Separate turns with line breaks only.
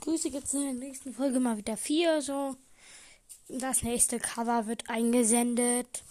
Grüße gibt es in der nächsten Folge mal wieder vier. So. Das nächste Cover wird eingesendet.